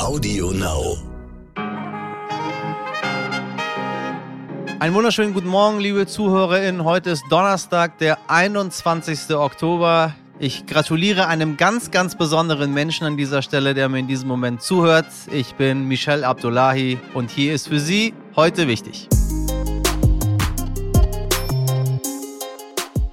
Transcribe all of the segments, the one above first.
Audio Now. Einen wunderschönen guten Morgen, liebe ZuhörerInnen. Heute ist Donnerstag, der 21. Oktober. Ich gratuliere einem ganz, ganz besonderen Menschen an dieser Stelle, der mir in diesem Moment zuhört. Ich bin Michel Abdullahi und hier ist für Sie heute wichtig.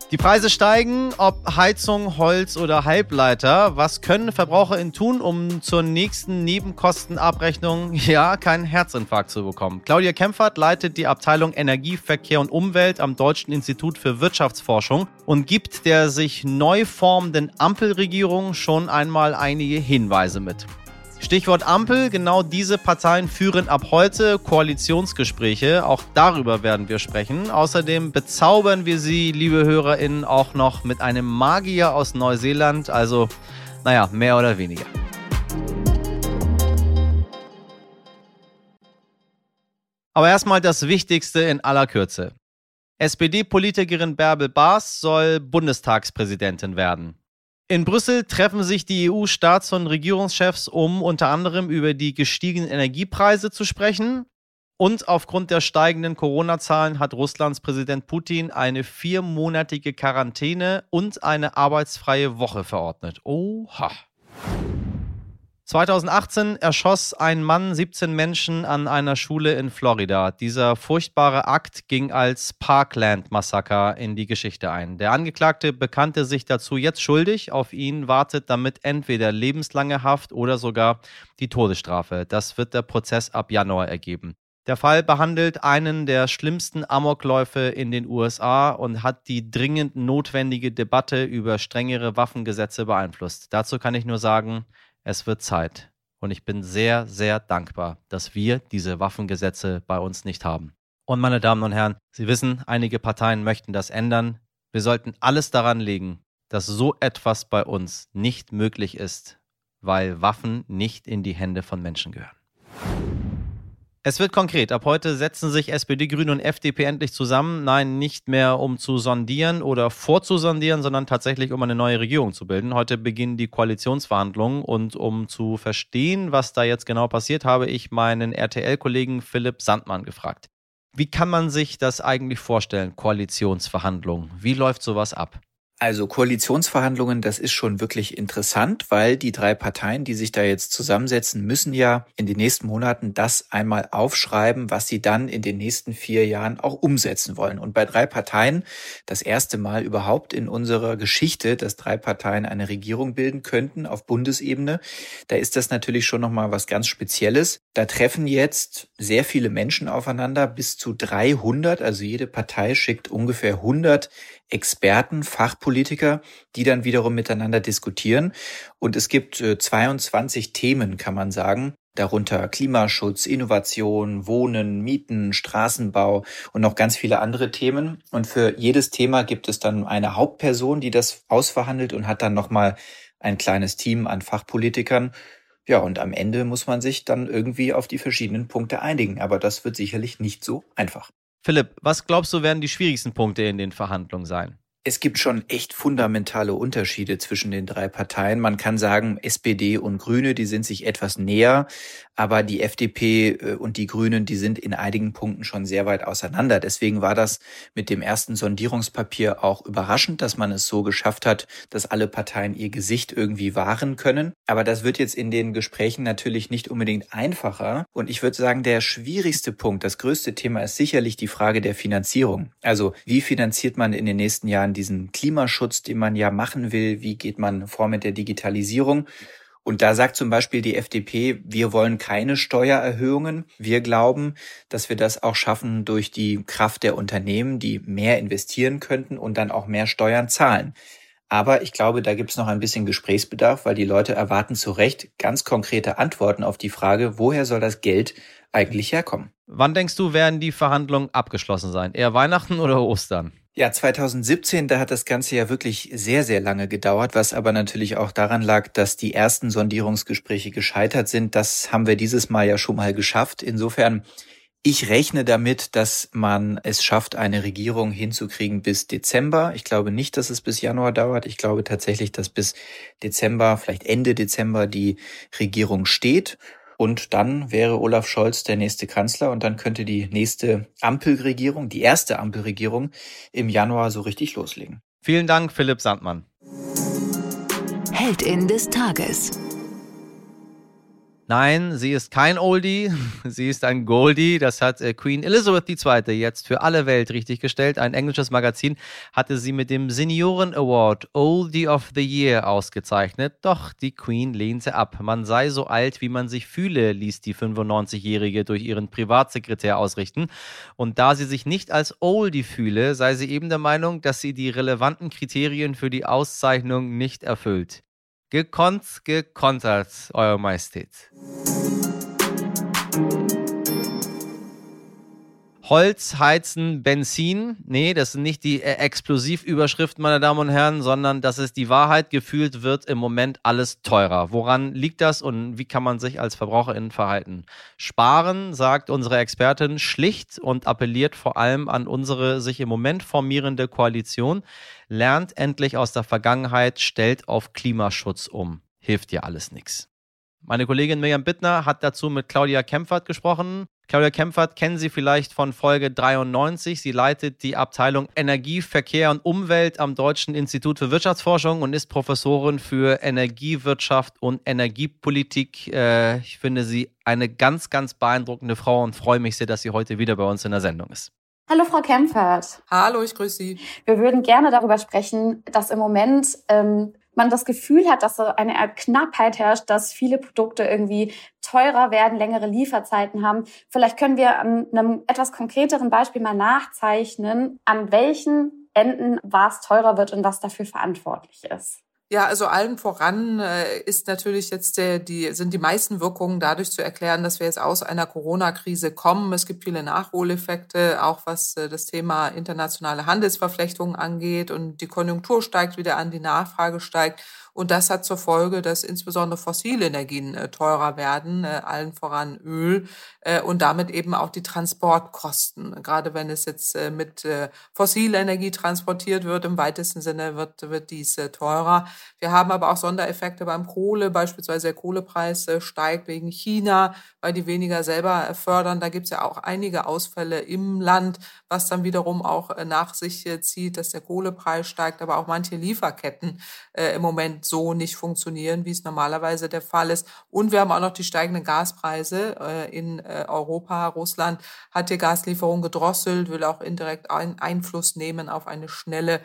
Die Preise steigen, ob Heizung, Holz oder Halbleiter. Was können VerbraucherInnen tun, um zur nächsten Nebenkostenabrechnung ja keinen Herzinfarkt zu bekommen? Claudia Kempfert leitet die Abteilung Energie, Verkehr und Umwelt am Deutschen Institut für Wirtschaftsforschung und gibt der sich neu formenden Ampelregierung schon einmal einige Hinweise mit. Stichwort Ampel, genau diese Parteien führen ab heute Koalitionsgespräche. Auch darüber werden wir sprechen. Außerdem bezaubern wir Sie, liebe HörerInnen, auch noch mit einem Magier aus Neuseeland. Also, naja, mehr oder weniger. Aber erstmal das Wichtigste in aller Kürze. SPD-Politikerin Bärbel Baas soll Bundestagspräsidentin werden. In Brüssel treffen sich die EU-Staats- und Regierungschefs, um unter anderem über die gestiegenen Energiepreise zu sprechen. Und aufgrund der steigenden Corona-Zahlen hat Russlands Präsident Putin eine viermonatige Quarantäne und eine arbeitsfreie Woche verordnet. Oha. 2018 erschoss ein Mann 17 Menschen an einer Schule in Florida. Dieser furchtbare Akt ging als Parkland-Massaker in die Geschichte ein. Der Angeklagte bekannte sich dazu jetzt schuldig. Auf ihn wartet damit entweder lebenslange Haft oder sogar die Todesstrafe. Das wird der Prozess ab Januar ergeben. Der Fall behandelt einen der schlimmsten Amokläufe in den USA und hat die dringend notwendige Debatte über strengere Waffengesetze beeinflusst. Dazu kann ich nur sagen, es wird Zeit. Und ich bin sehr, sehr dankbar, dass wir diese Waffengesetze bei uns nicht haben. Und meine Damen und Herren, Sie wissen, einige Parteien möchten das ändern. Wir sollten alles daran legen, dass so etwas bei uns nicht möglich ist, weil Waffen nicht in die Hände von Menschen gehören. Es wird konkret. Ab heute setzen sich SPD, Grüne und FDP endlich zusammen. Nein, nicht mehr um zu sondieren oder vorzusondieren, sondern tatsächlich um eine neue Regierung zu bilden. Heute beginnen die Koalitionsverhandlungen und um zu verstehen, was da jetzt genau passiert, habe ich meinen RTL-Kollegen Philipp Sandmann gefragt. Wie kann man sich das eigentlich vorstellen, Koalitionsverhandlungen? Wie läuft sowas ab? Also Koalitionsverhandlungen, das ist schon wirklich interessant, weil die drei Parteien, die sich da jetzt zusammensetzen, müssen ja in den nächsten Monaten das einmal aufschreiben, was sie dann in den nächsten vier Jahren auch umsetzen wollen. Und bei drei Parteien, das erste Mal überhaupt in unserer Geschichte, dass drei Parteien eine Regierung bilden könnten auf Bundesebene, da ist das natürlich schon nochmal was ganz Spezielles. Da treffen jetzt sehr viele Menschen aufeinander, bis zu 300, also jede Partei schickt ungefähr 100 Experten, Fachpolitiker, die dann wiederum miteinander diskutieren. Und es gibt 22 äh, Themen, kann man sagen. Darunter Klimaschutz, Innovation, Wohnen, Mieten, Straßenbau und noch ganz viele andere Themen. Und für jedes Thema gibt es dann eine Hauptperson, die das ausverhandelt und hat dann nochmal ein kleines Team an Fachpolitikern. Ja, und am Ende muss man sich dann irgendwie auf die verschiedenen Punkte einigen. Aber das wird sicherlich nicht so einfach. Philipp, was glaubst du, werden die schwierigsten Punkte in den Verhandlungen sein? Es gibt schon echt fundamentale Unterschiede zwischen den drei Parteien. Man kann sagen, SPD und Grüne, die sind sich etwas näher, aber die FDP äh, und die Grünen, die sind in einigen Punkten schon sehr weit auseinander. Deswegen war das mit dem ersten Sondierungspapier auch überraschend, dass man es so geschafft hat, dass alle Parteien ihr Gesicht irgendwie wahren können. Aber das wird jetzt in den Gesprächen natürlich nicht unbedingt einfacher. Und ich würde sagen, der schwierigste Punkt, das größte Thema ist sicherlich die Frage der Finanzierung. Also wie finanziert man in den nächsten Jahren diesen Klimaschutz, den man ja machen will? Wie geht man vor mit der Digitalisierung? Und da sagt zum Beispiel die FDP, wir wollen keine Steuererhöhungen. Wir glauben, dass wir das auch schaffen durch die Kraft der Unternehmen, die mehr investieren könnten und dann auch mehr Steuern zahlen. Aber ich glaube, da gibt es noch ein bisschen Gesprächsbedarf, weil die Leute erwarten zu Recht ganz konkrete Antworten auf die Frage, woher soll das Geld eigentlich herkommen? Wann denkst du, werden die Verhandlungen abgeschlossen sein? Eher Weihnachten oder Ostern? Ja, 2017, da hat das Ganze ja wirklich sehr, sehr lange gedauert, was aber natürlich auch daran lag, dass die ersten Sondierungsgespräche gescheitert sind. Das haben wir dieses Mal ja schon mal geschafft. Insofern, ich rechne damit, dass man es schafft, eine Regierung hinzukriegen bis Dezember. Ich glaube nicht, dass es bis Januar dauert. Ich glaube tatsächlich, dass bis Dezember, vielleicht Ende Dezember die Regierung steht. Und dann wäre Olaf Scholz der nächste Kanzler und dann könnte die nächste Ampelregierung, die erste Ampelregierung im Januar so richtig loslegen. Vielen Dank, Philipp Sandmann. Heldin des Tages. Nein, sie ist kein Oldie, sie ist ein Goldie. Das hat äh, Queen Elizabeth II. jetzt für alle Welt richtig gestellt. Ein englisches Magazin hatte sie mit dem Senioren Award Oldie of the Year ausgezeichnet. Doch die Queen lehnte ab. Man sei so alt, wie man sich fühle, ließ die 95-Jährige durch ihren Privatsekretär ausrichten. Und da sie sich nicht als Oldie fühle, sei sie eben der Meinung, dass sie die relevanten Kriterien für die Auszeichnung nicht erfüllt. Gekonnt, gekontert, Euer Majestät. Holz, Heizen, Benzin. Nee, das sind nicht die äh, Explosivüberschriften, meine Damen und Herren, sondern das ist die Wahrheit. Gefühlt wird im Moment alles teurer. Woran liegt das und wie kann man sich als VerbraucherInnen verhalten? Sparen, sagt unsere Expertin, schlicht und appelliert vor allem an unsere sich im Moment formierende Koalition. Lernt endlich aus der Vergangenheit, stellt auf Klimaschutz um. Hilft ja alles nichts. Meine Kollegin Miriam Bittner hat dazu mit Claudia Kempfert gesprochen. Claudia Kempfert kennen Sie vielleicht von Folge 93. Sie leitet die Abteilung Energie, Verkehr und Umwelt am Deutschen Institut für Wirtschaftsforschung und ist Professorin für Energiewirtschaft und Energiepolitik. Äh, ich finde sie eine ganz, ganz beeindruckende Frau und freue mich sehr, dass sie heute wieder bei uns in der Sendung ist. Hallo Frau Kempfert. Hallo, ich grüße Sie. Wir würden gerne darüber sprechen, dass im Moment ähm, man das Gefühl hat, dass so eine Art Knappheit herrscht, dass viele Produkte irgendwie teurer werden, längere Lieferzeiten haben. Vielleicht können wir an einem etwas konkreteren Beispiel mal nachzeichnen, an welchen Enden was teurer wird und was dafür verantwortlich ist. Ja, also allen voran äh, ist natürlich jetzt der, die, sind die meisten Wirkungen dadurch zu erklären, dass wir jetzt aus einer Corona-Krise kommen. Es gibt viele Nachholeffekte, auch was äh, das Thema internationale Handelsverflechtungen angeht und die Konjunktur steigt wieder an, die Nachfrage steigt. Und das hat zur Folge, dass insbesondere fossile Energien äh, teurer werden, äh, allen voran Öl äh, und damit eben auch die Transportkosten. Gerade wenn es jetzt mit fossiler Energie transportiert wird, im weitesten Sinne wird, wird dies teurer. Wir haben aber auch Sondereffekte beim Kohle, beispielsweise der Kohlepreis steigt wegen China, weil die weniger selber fördern. Da gibt es ja auch einige Ausfälle im Land, was dann wiederum auch nach sich zieht, dass der Kohlepreis steigt, aber auch manche Lieferketten im Moment so nicht funktionieren, wie es normalerweise der Fall ist. Und wir haben auch noch die steigenden Gaspreise äh, in äh, Europa. Russland hat die Gaslieferung gedrosselt, will auch indirekt Einfluss nehmen auf eine schnelle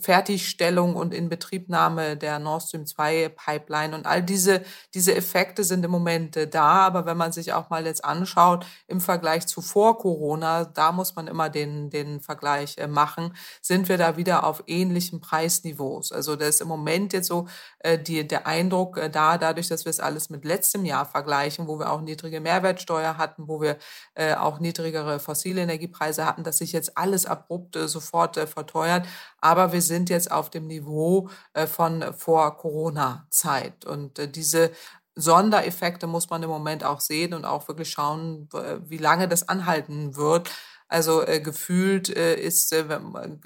Fertigstellung und Inbetriebnahme der Nord Stream 2 Pipeline und all diese, diese Effekte sind im Moment äh, da. Aber wenn man sich auch mal jetzt anschaut im Vergleich zu vor Corona, da muss man immer den, den Vergleich äh, machen, sind wir da wieder auf ähnlichen Preisniveaus. Also da ist im Moment jetzt so äh, die, der Eindruck äh, da, dadurch, dass wir es alles mit letztem Jahr vergleichen, wo wir auch niedrige Mehrwertsteuer hatten, wo wir äh, auch niedrigere fossile Energiepreise hatten, dass sich jetzt alles abrupt äh, sofort verteuert. Aber wir sind jetzt auf dem Niveau äh, von vor Corona-Zeit. Und äh, diese Sondereffekte muss man im Moment auch sehen und auch wirklich schauen, wie lange das anhalten wird. Also äh, gefühlt äh, ist äh,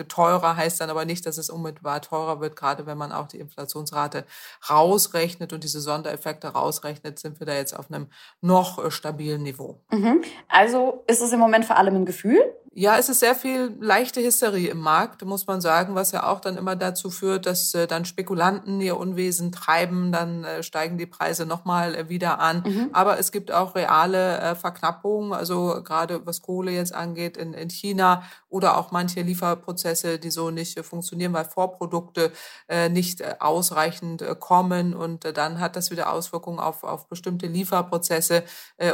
teurer, heißt dann aber nicht, dass es unmittelbar teurer wird. Gerade wenn man auch die Inflationsrate rausrechnet und diese Sondereffekte rausrechnet, sind wir da jetzt auf einem noch äh, stabilen Niveau. Mhm. Also ist es im Moment vor allem ein Gefühl? Ja, es ist sehr viel leichte Hysterie im Markt, muss man sagen, was ja auch dann immer dazu führt, dass äh, dann Spekulanten ihr Unwesen treiben, dann äh, steigen die Preise nochmal äh, wieder an. Mhm. Aber es gibt auch reale äh, Verknappungen, also gerade was Kohle jetzt angeht in, in China oder auch manche Lieferprozesse, die so nicht äh, funktionieren, weil Vorprodukte äh, nicht ausreichend kommen und dann hat das wieder Auswirkungen auf, auf bestimmte Lieferprozesse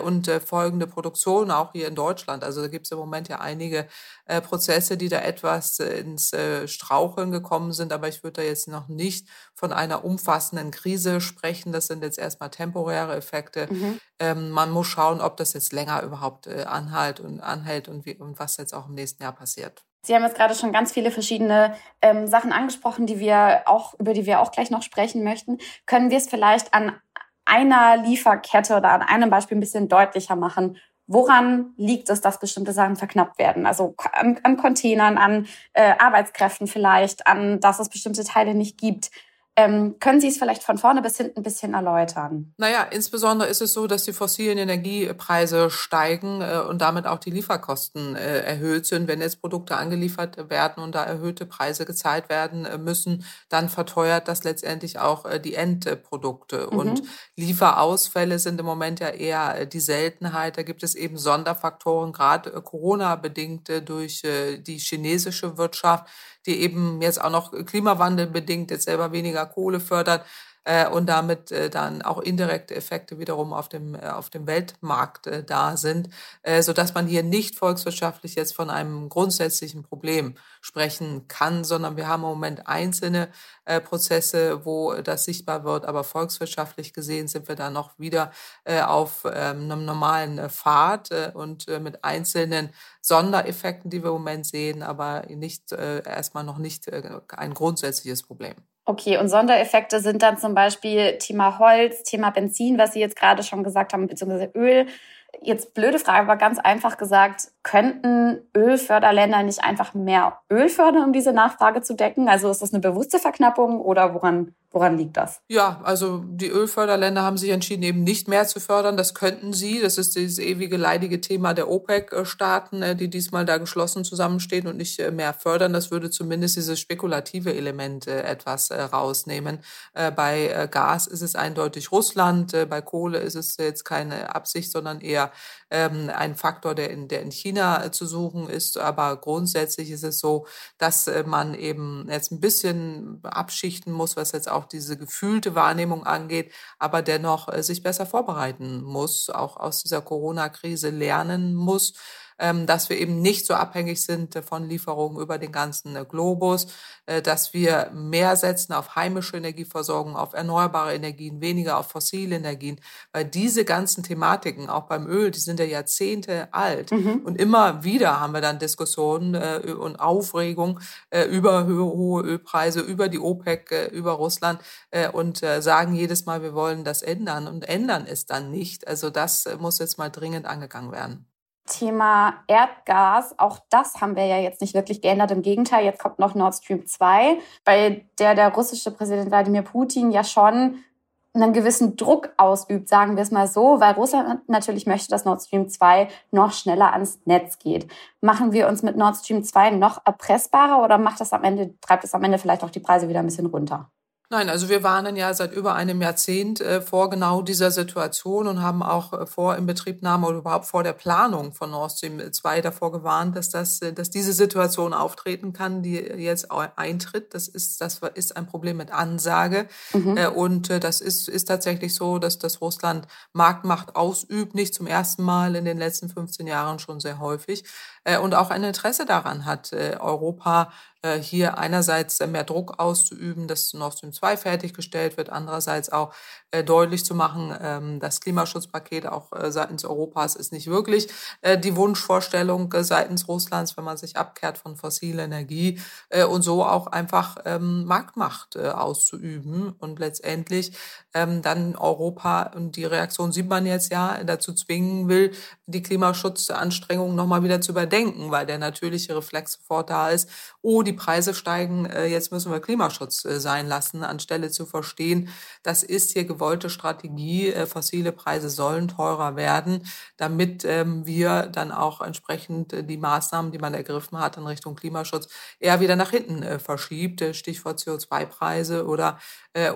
und folgende Produktion, auch hier in Deutschland. Also da gibt es im Moment ja einige einige äh, Prozesse, die da etwas äh, ins äh, Straucheln gekommen sind. Aber ich würde da jetzt noch nicht von einer umfassenden Krise sprechen. Das sind jetzt erstmal temporäre Effekte. Mhm. Ähm, man muss schauen, ob das jetzt länger überhaupt äh, anhält und anhält und, wie, und was jetzt auch im nächsten Jahr passiert. Sie haben jetzt gerade schon ganz viele verschiedene ähm, Sachen angesprochen, die wir auch, über die wir auch gleich noch sprechen möchten. Können wir es vielleicht an einer Lieferkette oder an einem Beispiel ein bisschen deutlicher machen, Woran liegt es, dass bestimmte Sachen verknappt werden? Also an, an Containern, an äh, Arbeitskräften vielleicht, an dass es bestimmte Teile nicht gibt. Ähm, können Sie es vielleicht von vorne bis hinten ein bisschen erläutern? Naja, insbesondere ist es so, dass die fossilen Energiepreise steigen äh, und damit auch die Lieferkosten äh, erhöht sind. Wenn jetzt Produkte angeliefert werden und da erhöhte Preise gezahlt werden äh, müssen, dann verteuert das letztendlich auch äh, die Endprodukte. Mhm. Und Lieferausfälle sind im Moment ja eher äh, die Seltenheit. Da gibt es eben Sonderfaktoren, gerade äh, Corona-bedingte durch die chinesische Wirtschaft die eben jetzt auch noch klimawandelbedingt jetzt selber weniger Kohle fördert äh, und damit äh, dann auch indirekte Effekte wiederum auf dem, äh, auf dem Weltmarkt äh, da sind, äh, so dass man hier nicht volkswirtschaftlich jetzt von einem grundsätzlichen Problem sprechen kann, sondern wir haben im Moment einzelne äh, Prozesse, wo das sichtbar wird, aber volkswirtschaftlich gesehen sind wir da noch wieder auf ähm, einem normalen Pfad und mit einzelnen Sondereffekten, die wir im Moment sehen, aber nicht erstmal noch nicht ein grundsätzliches Problem. Okay, und Sondereffekte sind dann zum Beispiel Thema Holz, Thema Benzin, was Sie jetzt gerade schon gesagt haben, beziehungsweise Öl. Jetzt blöde Frage, aber ganz einfach gesagt, könnten Ölförderländer nicht einfach mehr Öl fördern, um diese Nachfrage zu decken? Also ist das eine bewusste Verknappung oder woran Woran liegt das? Ja, also die Ölförderländer haben sich entschieden, eben nicht mehr zu fördern. Das könnten sie. Das ist dieses ewige leidige Thema der OPEC-Staaten, äh, die diesmal da geschlossen zusammenstehen und nicht äh, mehr fördern. Das würde zumindest dieses spekulative Element äh, etwas rausnehmen. Bei Gas ist es eindeutig Russland. Bei Kohle ist es jetzt keine Absicht, sondern eher ähm, ein Faktor, der in, der in China zu suchen ist. Aber grundsätzlich ist es so, dass man eben jetzt ein bisschen abschichten muss, was jetzt auch auch diese gefühlte Wahrnehmung angeht, aber dennoch äh, sich besser vorbereiten muss, auch aus dieser Corona-Krise lernen muss dass wir eben nicht so abhängig sind von Lieferungen über den ganzen äh, Globus, äh, dass wir mehr setzen auf heimische Energieversorgung, auf erneuerbare Energien, weniger auf fossile Energien, weil diese ganzen Thematiken, auch beim Öl, die sind ja Jahrzehnte alt mhm. und immer wieder haben wir dann Diskussionen äh, und Aufregung über hohe Ölpreise, über die OPEC, über Russland und sagen jedes Mal, wir wollen das ändern und ändern es dann nicht. Also das muss jetzt mal dringend angegangen werden. Thema Erdgas, auch das haben wir ja jetzt nicht wirklich geändert. Im Gegenteil, jetzt kommt noch Nord Stream 2, bei der der russische Präsident Wladimir Putin ja schon einen gewissen Druck ausübt, sagen wir es mal so, weil Russland natürlich möchte, dass Nord Stream 2 noch schneller ans Netz geht. Machen wir uns mit Nord Stream 2 noch erpressbarer oder macht das am Ende, treibt es am Ende vielleicht auch die Preise wieder ein bisschen runter? Nein, also wir warnen ja seit über einem Jahrzehnt äh, vor genau dieser Situation und haben auch äh, vor Inbetriebnahme oder überhaupt vor der Planung von Nord Stream 2 davor gewarnt, dass das, äh, dass diese Situation auftreten kann, die jetzt eintritt. Das ist, das ist ein Problem mit Ansage. Mhm. Äh, und das ist, ist tatsächlich so, dass das Russland Marktmacht ausübt, nicht zum ersten Mal in den letzten 15 Jahren schon sehr häufig und auch ein Interesse daran hat, Europa hier einerseits mehr Druck auszuüben, dass Nord Stream 2 fertiggestellt wird, andererseits auch äh, deutlich zu machen, ähm, das Klimaschutzpaket auch äh, seitens Europas ist nicht wirklich die Wunschvorstellung seitens Russlands, wenn man sich abkehrt von fossiler Energie und so auch einfach ähm, Marktmacht auszuüben und letztendlich ähm, dann Europa, und die Reaktion sieht man jetzt ja, dazu zwingen will, die Klimaschutzanstrengungen nochmal wieder zu überdenken, weil der natürliche Reflex sofort da ist, oh, die Preise steigen, äh, jetzt müssen wir Klimaschutz äh, sein lassen, anstelle zu verstehen, das ist hier gewollte Strategie, äh, fossile Preise sollen teurer werden, damit ähm, wir dann auch entsprechend die Maßnahmen, die man ergriffen hat in Richtung Klimaschutz, eher wieder nach hinten verschiebt, Stichwort CO2-Preise oder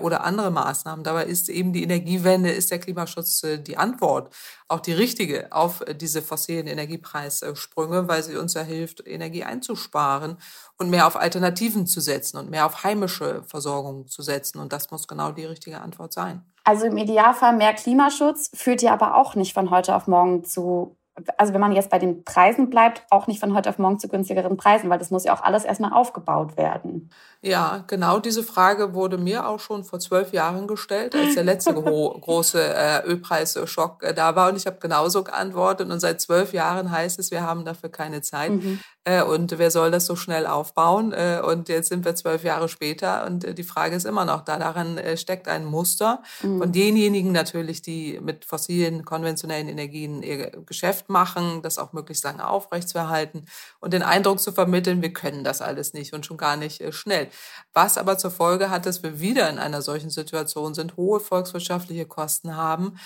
oder andere Maßnahmen. Dabei ist eben die Energiewende, ist der Klimaschutz die Antwort, auch die richtige auf diese fossilen Energiepreissprünge, weil sie uns ja hilft, Energie einzusparen und mehr auf Alternativen zu setzen und mehr auf heimische Versorgung zu setzen. Und das muss genau die richtige Antwort sein. Also im Idealfall mehr Klimaschutz führt ja aber auch nicht von heute auf morgen zu also wenn man jetzt bei den Preisen bleibt, auch nicht von heute auf morgen zu günstigeren Preisen, weil das muss ja auch alles erstmal aufgebaut werden. Ja, genau diese Frage wurde mir auch schon vor zwölf Jahren gestellt, als der letzte große äh, Ölpreisschock äh, da war. Und ich habe genauso geantwortet. Und seit zwölf Jahren heißt es, wir haben dafür keine Zeit. Mhm. Äh, und wer soll das so schnell aufbauen? Äh, und jetzt sind wir zwölf Jahre später und äh, die Frage ist immer noch da. Daran steckt ein Muster mhm. von denjenigen natürlich, die mit fossilen, konventionellen Energien ihr Geschäft machen, das auch möglichst lange aufrechtzuerhalten und den Eindruck zu vermitteln, wir können das alles nicht und schon gar nicht schnell. Was aber zur Folge hat, dass wir wieder in einer solchen Situation sind, hohe volkswirtschaftliche Kosten haben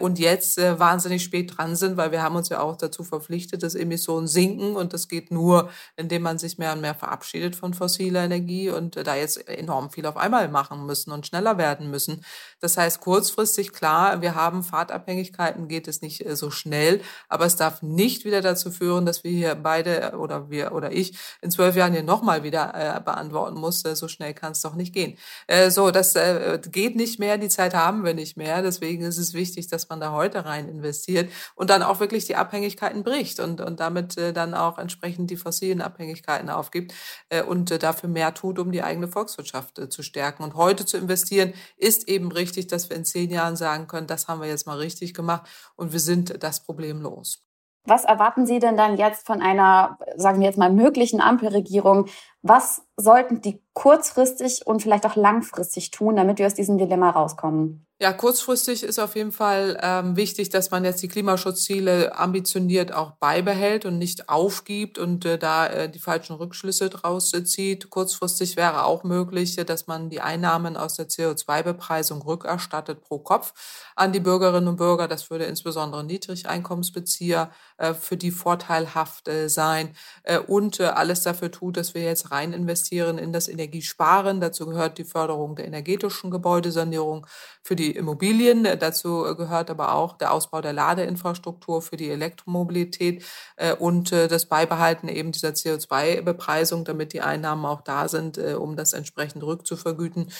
und jetzt wahnsinnig spät dran sind, weil wir haben uns ja auch dazu verpflichtet, dass Emissionen sinken und das geht nur, indem man sich mehr und mehr verabschiedet von fossiler Energie und da jetzt enorm viel auf einmal machen müssen und schneller werden müssen. Das heißt, kurzfristig klar, wir haben Fahrtabhängigkeiten, geht es nicht äh, so schnell, aber es darf nicht wieder dazu führen, dass wir hier beide oder wir oder ich in zwölf Jahren hier nochmal wieder äh, beantworten muss. Äh, so schnell kann es doch nicht gehen. Äh, so, das äh, geht nicht mehr, die Zeit haben wir nicht mehr. Deswegen ist es wichtig, dass man da heute rein investiert und dann auch wirklich die Abhängigkeiten bricht und, und damit äh, dann auch entsprechend die fossilen Abhängigkeiten aufgibt äh, und äh, dafür mehr tut, um die eigene Volkswirtschaft äh, zu stärken. Und heute zu investieren, ist eben richtig, dass wir in zehn Jahren sagen können, das haben wir jetzt mal richtig gemacht und wir sind das Problem los. Was erwarten Sie denn dann jetzt von einer, sagen wir jetzt mal, möglichen Ampelregierung? Was sollten die kurzfristig und vielleicht auch langfristig tun, damit wir aus diesem Dilemma rauskommen? Ja, kurzfristig ist auf jeden Fall ähm, wichtig, dass man jetzt die Klimaschutzziele ambitioniert auch beibehält und nicht aufgibt und äh, da äh, die falschen Rückschlüsse draus äh, zieht. Kurzfristig wäre auch möglich, äh, dass man die Einnahmen aus der CO2-Bepreisung rückerstattet pro Kopf an die Bürgerinnen und Bürger. Das würde insbesondere Niedrigeinkommensbezieher äh, für die vorteilhaft äh, sein und alles dafür tut, dass wir jetzt rein investieren in das Energiesparen. Dazu gehört die Förderung der energetischen Gebäudesanierung für die Immobilien. Dazu gehört aber auch der Ausbau der Ladeinfrastruktur für die Elektromobilität äh, und äh, das Beibehalten eben dieser CO2-Bepreisung, damit die Einnahmen auch da sind, äh, um das entsprechend rückzuvergüten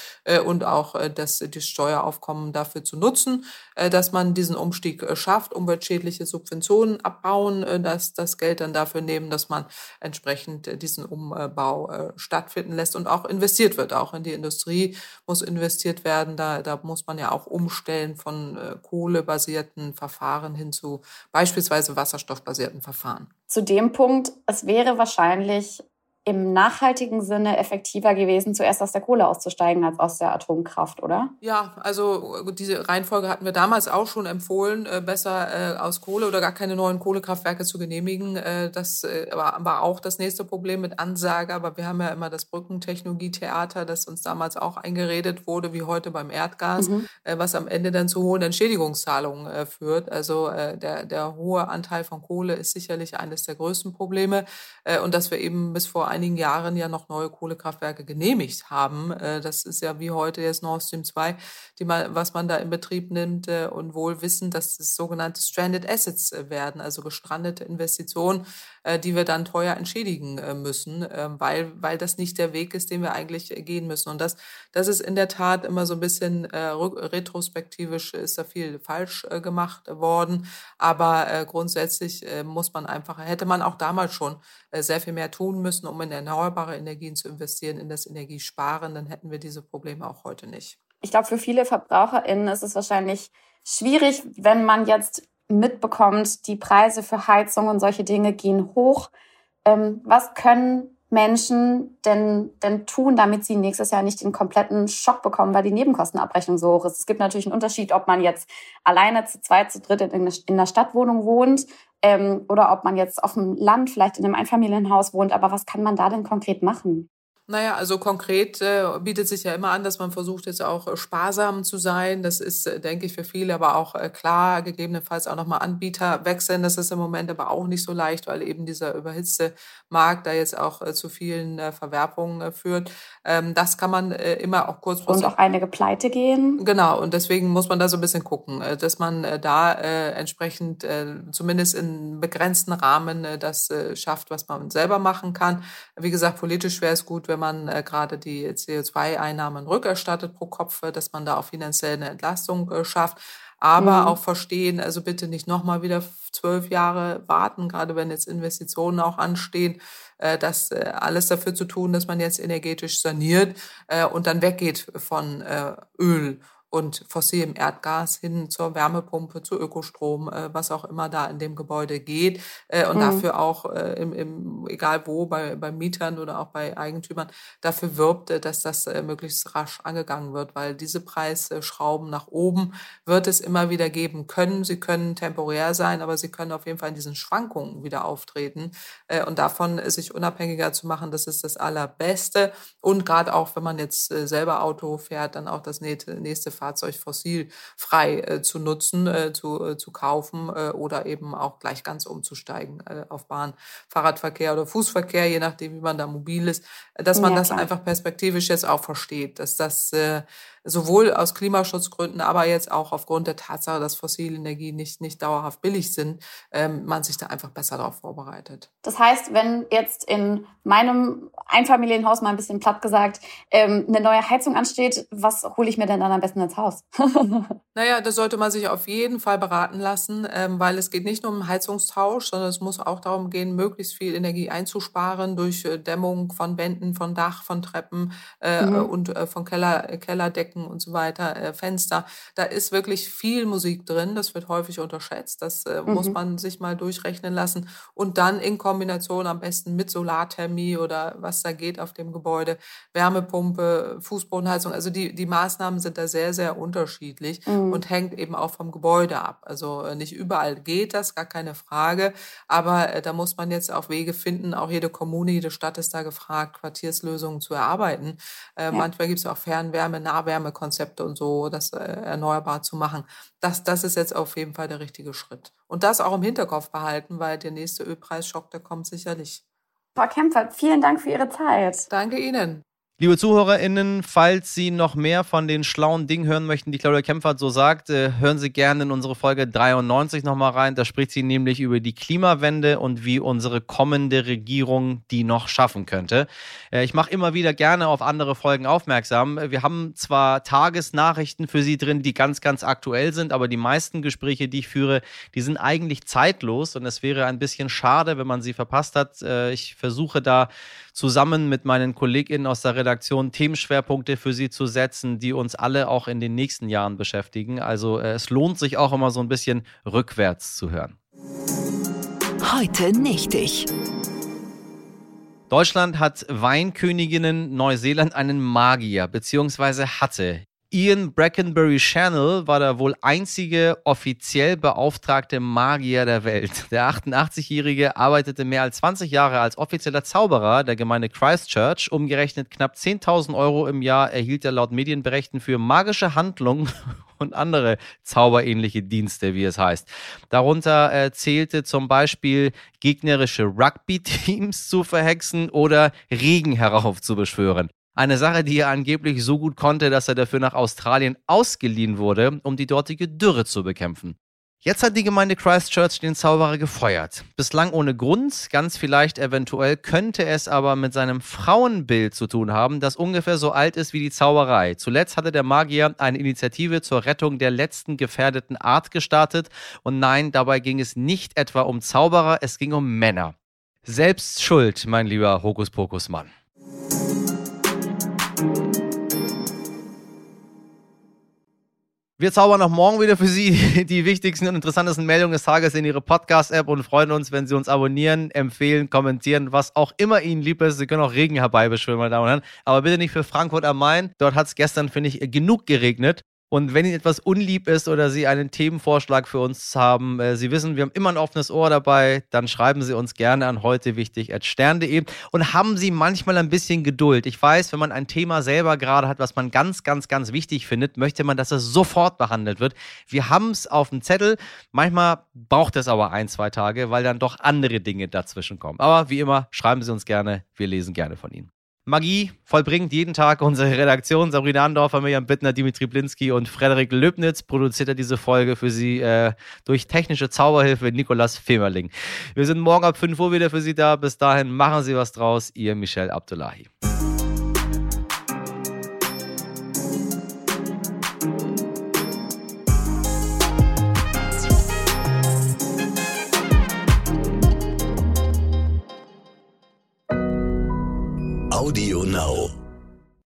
und auch das, das Steueraufkommen dafür zu nutzen, dass man diesen Umstieg schafft, umweltschädliche Subventionen abbauen, dass das Geld dann dafür nehmen, dass man entsprechend diesen Umbau stattfinden lässt und auch investiert wird. Auch in die Industrie muss investiert werden. Da, da muss man ja auch umstellen von äh, kohlebasierten Verfahren hin zu beispielsweise wasserstoffbasierten Verfahren. Zu dem Punkt, es wäre wahrscheinlich im nachhaltigen Sinne effektiver gewesen, zuerst aus der Kohle auszusteigen als aus der Atomkraft, oder? Ja, also diese Reihenfolge hatten wir damals auch schon empfohlen, äh, besser äh, aus Kohle oder gar keine neuen Kohlekraftwerke zu genehmigen. Äh, das war auch das nächste Problem mit Ansage, aber wir haben ja immer das Brückentechnologietheater, das uns damals auch eingeredet wurde, wie heute beim Erdgas, mhm. was am Ende dann zu hohen Entschädigungszahlungen führt. Also der, der hohe Anteil von Kohle ist sicherlich eines der größten Probleme und dass wir eben bis vor einigen Jahren ja noch neue Kohlekraftwerke genehmigt haben. Äh, das ist ja wie heute jetzt Nord Stream 2, die man, was man da in Betrieb nimmt äh, und wohl wissen, dass es sogenannte Stranded Assets äh, werden, also gestrandete Investitionen, die wir dann teuer entschädigen müssen, weil, weil das nicht der Weg ist, den wir eigentlich gehen müssen. Und das, das ist in der Tat immer so ein bisschen retrospektivisch ist da viel falsch gemacht worden. Aber grundsätzlich muss man einfach, hätte man auch damals schon sehr viel mehr tun müssen, um in erneuerbare Energien zu investieren, in das Energiesparen, dann hätten wir diese Probleme auch heute nicht. Ich glaube, für viele VerbraucherInnen ist es wahrscheinlich schwierig, wenn man jetzt mitbekommt, die Preise für Heizung und solche Dinge gehen hoch. Ähm, was können Menschen denn, denn tun, damit sie nächstes Jahr nicht den kompletten Schock bekommen, weil die Nebenkostenabrechnung so hoch ist? Es gibt natürlich einen Unterschied, ob man jetzt alleine zu zweit, zu dritt in, in einer Stadtwohnung wohnt ähm, oder ob man jetzt auf dem Land vielleicht in einem Einfamilienhaus wohnt. Aber was kann man da denn konkret machen? Naja, also konkret äh, bietet sich ja immer an, dass man versucht, jetzt auch äh, sparsam zu sein. Das ist, äh, denke ich, für viele aber auch äh, klar, gegebenenfalls auch nochmal Anbieter wechseln. Das ist im Moment aber auch nicht so leicht, weil eben dieser überhitzte Markt da jetzt auch zu vielen Verwerfungen führt. Ähm, das kann man immer auch kurzfristig. Und auch einige pleite gehen. Genau, und deswegen muss man da so ein bisschen gucken, dass man da entsprechend zumindest in begrenzten Rahmen das schafft, was man selber machen kann. Wie gesagt, politisch wäre es gut, wenn man äh, gerade die CO2-Einnahmen rückerstattet pro Kopf, äh, dass man da auch finanziell eine Entlastung äh, schafft. Aber mhm. auch verstehen, also bitte nicht nochmal wieder zwölf Jahre warten, gerade wenn jetzt Investitionen auch anstehen, äh, das äh, alles dafür zu tun, dass man jetzt energetisch saniert äh, und dann weggeht von äh, Öl und fossilem Erdgas hin zur Wärmepumpe, zu Ökostrom, äh, was auch immer da in dem Gebäude geht äh, und mhm. dafür auch äh, im, im, egal wo, bei, bei Mietern oder auch bei Eigentümern, dafür wirbt, äh, dass das äh, möglichst rasch angegangen wird, weil diese Preisschrauben nach oben wird es immer wieder geben können. Sie können temporär sein, aber sie können auf jeden Fall in diesen Schwankungen wieder auftreten äh, und davon sich unabhängiger zu machen, das ist das Allerbeste und gerade auch, wenn man jetzt selber Auto fährt, dann auch das nächste Fahrzeug fossilfrei äh, zu nutzen, äh, zu, äh, zu kaufen äh, oder eben auch gleich ganz umzusteigen äh, auf Bahn, Fahrradverkehr oder Fußverkehr, je nachdem, wie man da mobil ist, dass man ja, das einfach perspektivisch jetzt auch versteht, dass das äh, sowohl aus Klimaschutzgründen, aber jetzt auch aufgrund der Tatsache, dass fossile Energien nicht, nicht dauerhaft billig sind, ähm, man sich da einfach besser darauf vorbereitet. Das heißt, wenn jetzt in meinem Einfamilienhaus mal ein bisschen platt gesagt ähm, eine neue Heizung ansteht, was hole ich mir denn dann am besten ins Haus? naja, da sollte man sich auf jeden Fall beraten lassen, ähm, weil es geht nicht nur um Heizungstausch, sondern es muss auch darum gehen, möglichst viel Energie einzusparen durch äh, Dämmung von Wänden, von Dach, von Treppen äh, mhm. und äh, von Keller, Kellerdecken Decken und so weiter, äh, Fenster. Da ist wirklich viel Musik drin. Das wird häufig unterschätzt. Das äh, mhm. muss man sich mal durchrechnen lassen. Und dann in Kombination am besten mit Solarthermie oder was da geht auf dem Gebäude, Wärmepumpe, Fußbodenheizung. Also die, die Maßnahmen sind da sehr, sehr unterschiedlich mhm. und hängt eben auch vom Gebäude ab. Also äh, nicht überall geht das, gar keine Frage. Aber äh, da muss man jetzt auch Wege finden. Auch jede Kommune, jede Stadt ist da gefragt, Quartierslösungen zu erarbeiten. Äh, ja. Manchmal gibt es auch Fernwärme, Nahwärme Wärmekonzepte und so, das äh, erneuerbar zu machen. Das, das ist jetzt auf jeden Fall der richtige Schritt. Und das auch im Hinterkopf behalten, weil der nächste Ölpreisschock, der kommt sicherlich. Frau Kempfert, vielen Dank für Ihre Zeit. Danke Ihnen. Liebe ZuhörerInnen, falls Sie noch mehr von den schlauen Dingen hören möchten, die Claudia Kempfert so sagt, äh, hören Sie gerne in unsere Folge 93 nochmal rein. Da spricht sie nämlich über die Klimawende und wie unsere kommende Regierung die noch schaffen könnte. Äh, ich mache immer wieder gerne auf andere Folgen aufmerksam. Wir haben zwar Tagesnachrichten für Sie drin, die ganz, ganz aktuell sind, aber die meisten Gespräche, die ich führe, die sind eigentlich zeitlos und es wäre ein bisschen schade, wenn man sie verpasst hat. Äh, ich versuche da zusammen mit meinen KollegInnen aus der Redaktion Themenschwerpunkte für Sie zu setzen, die uns alle auch in den nächsten Jahren beschäftigen. Also äh, es lohnt sich auch immer so ein bisschen rückwärts zu hören. Heute nicht ich. Deutschland hat Weinköniginnen, Neuseeland einen Magier, beziehungsweise hatte. Ian Brackenbury Channel war der wohl einzige offiziell beauftragte Magier der Welt. Der 88-Jährige arbeitete mehr als 20 Jahre als offizieller Zauberer der Gemeinde Christchurch. Umgerechnet knapp 10.000 Euro im Jahr erhielt er laut Medienberichten für magische Handlungen und andere zauberähnliche Dienste, wie es heißt. Darunter äh, zählte zum Beispiel gegnerische Rugby-Teams zu verhexen oder Regen heraufzubeschwören. Eine Sache, die er angeblich so gut konnte, dass er dafür nach Australien ausgeliehen wurde, um die dortige Dürre zu bekämpfen. Jetzt hat die Gemeinde Christchurch den Zauberer gefeuert. Bislang ohne Grund, ganz vielleicht eventuell könnte es aber mit seinem Frauenbild zu tun haben, das ungefähr so alt ist wie die Zauberei. Zuletzt hatte der Magier eine Initiative zur Rettung der letzten gefährdeten Art gestartet und nein, dabei ging es nicht etwa um Zauberer, es ging um Männer. Selbst schuld, mein lieber Hokuspokus-Mann. Wir zaubern auch morgen wieder für Sie die wichtigsten und interessantesten Meldungen des Tages in Ihre Podcast-App und freuen uns, wenn Sie uns abonnieren, empfehlen, kommentieren, was auch immer Ihnen lieb ist. Sie können auch Regen herbeibeschwören, meine Damen und Herren. Aber bitte nicht für Frankfurt am Main. Dort hat es gestern, finde ich, genug geregnet. Und wenn Ihnen etwas unlieb ist oder Sie einen Themenvorschlag für uns haben, äh, Sie wissen, wir haben immer ein offenes Ohr dabei, dann schreiben Sie uns gerne an heute und haben Sie manchmal ein bisschen Geduld. Ich weiß, wenn man ein Thema selber gerade hat, was man ganz, ganz, ganz wichtig findet, möchte man, dass es sofort behandelt wird. Wir haben es auf dem Zettel. Manchmal braucht es aber ein, zwei Tage, weil dann doch andere Dinge dazwischen kommen. Aber wie immer, schreiben Sie uns gerne. Wir lesen gerne von Ihnen. Magie vollbringt jeden Tag unsere Redaktion. Sabrina Andorfer, Mirjam Bittner, Dimitri Blinski und Frederik Löbnitz produziert er diese Folge für Sie äh, durch technische Zauberhilfe Nikolas Femerling. Wir sind morgen ab 5 Uhr wieder für Sie da. Bis dahin machen Sie was draus. Ihr Michel Abdullahi. Audio Now.